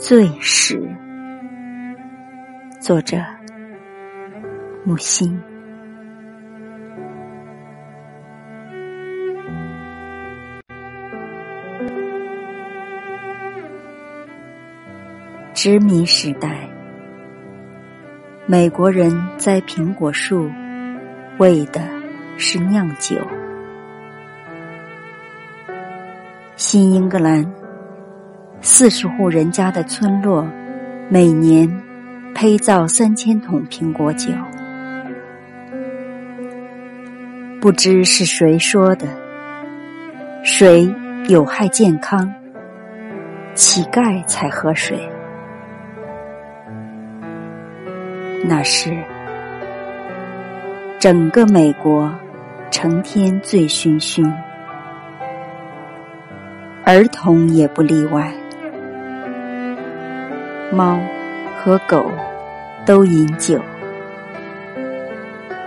最时，作者木心。殖民时代，美国人栽苹果树，为的是酿酒。新英格兰。四十户人家的村落，每年胚造三千桶苹果酒。不知是谁说的，水有害健康，乞丐才喝水。那时，整个美国成天醉醺醺，儿童也不例外。猫和狗都饮酒，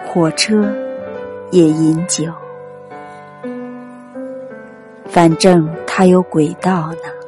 火车也饮酒，反正它有轨道呢。